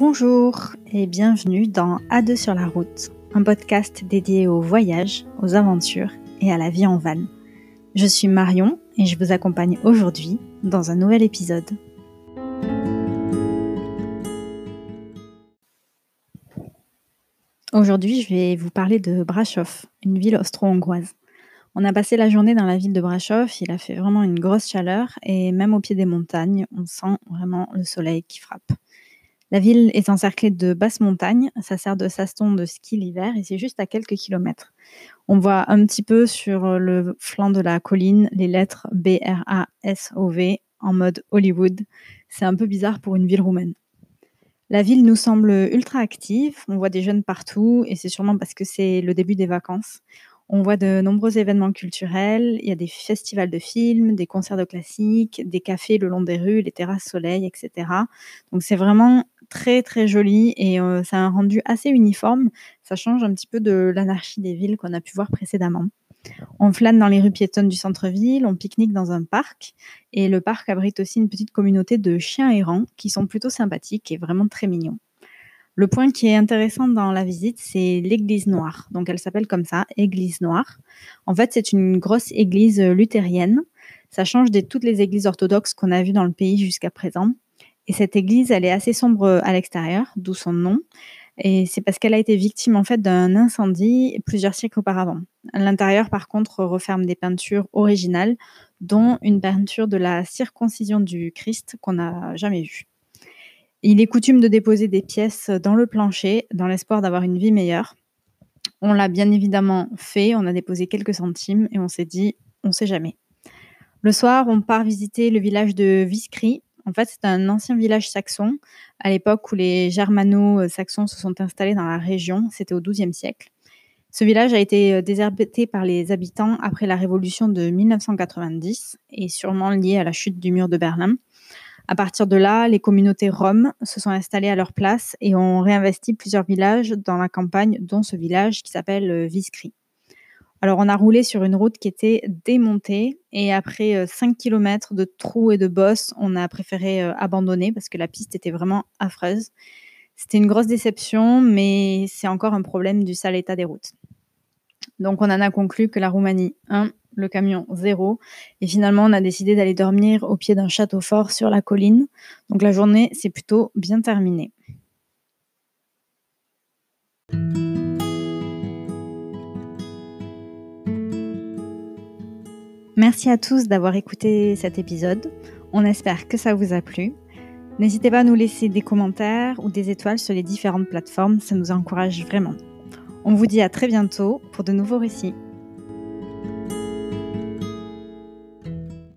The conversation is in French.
Bonjour et bienvenue dans A2 sur la route, un podcast dédié au voyage, aux aventures et à la vie en van. Je suis Marion et je vous accompagne aujourd'hui dans un nouvel épisode. Aujourd'hui, je vais vous parler de Brasov, une ville austro-hongroise. On a passé la journée dans la ville de Brasov, il a fait vraiment une grosse chaleur et même au pied des montagnes, on sent vraiment le soleil qui frappe. La ville est encerclée de basses montagnes, ça sert de saston de ski l'hiver et c'est juste à quelques kilomètres. On voit un petit peu sur le flanc de la colline les lettres B-R-A-S-O-V en mode Hollywood. C'est un peu bizarre pour une ville roumaine. La ville nous semble ultra active, on voit des jeunes partout et c'est sûrement parce que c'est le début des vacances. On voit de nombreux événements culturels, il y a des festivals de films, des concerts de classiques, des cafés le long des rues, les terrasses soleil, etc. Donc c'est vraiment très très joli et euh, ça a un rendu assez uniforme. Ça change un petit peu de l'anarchie des villes qu'on a pu voir précédemment. On flâne dans les rues piétonnes du centre-ville, on pique-nique dans un parc et le parc abrite aussi une petite communauté de chiens errants qui sont plutôt sympathiques et vraiment très mignons. Le point qui est intéressant dans la visite, c'est l'église noire. Donc elle s'appelle comme ça, église noire. En fait, c'est une grosse église luthérienne. Ça change de toutes les églises orthodoxes qu'on a vues dans le pays jusqu'à présent. Et cette église, elle est assez sombre euh, à l'extérieur, d'où son nom. Et c'est parce qu'elle a été victime en fait d'un incendie plusieurs siècles auparavant. L'intérieur, par contre, referme des peintures originales, dont une peinture de la circoncision du Christ qu'on n'a jamais vue. Il est coutume de déposer des pièces dans le plancher dans l'espoir d'avoir une vie meilleure. On l'a bien évidemment fait, on a déposé quelques centimes et on s'est dit, on ne sait jamais. Le soir, on part visiter le village de Viskry, en fait, c'est un ancien village saxon, à l'époque où les germano-saxons se sont installés dans la région, c'était au XIIe siècle. Ce village a été euh, désherbeté par les habitants après la révolution de 1990 et sûrement lié à la chute du mur de Berlin. À partir de là, les communautés roms se sont installées à leur place et ont réinvesti plusieurs villages dans la campagne, dont ce village qui s'appelle euh, Viskry. Alors, on a roulé sur une route qui était démontée et après 5 euh, km de trous et de bosses, on a préféré euh, abandonner parce que la piste était vraiment affreuse. C'était une grosse déception, mais c'est encore un problème du sale état des routes. Donc, on en a conclu que la Roumanie, 1, le camion 0. Et finalement, on a décidé d'aller dormir au pied d'un château fort sur la colline. Donc, la journée s'est plutôt bien terminée. Merci à tous d'avoir écouté cet épisode. On espère que ça vous a plu. N'hésitez pas à nous laisser des commentaires ou des étoiles sur les différentes plateformes, ça nous encourage vraiment. On vous dit à très bientôt pour de nouveaux récits.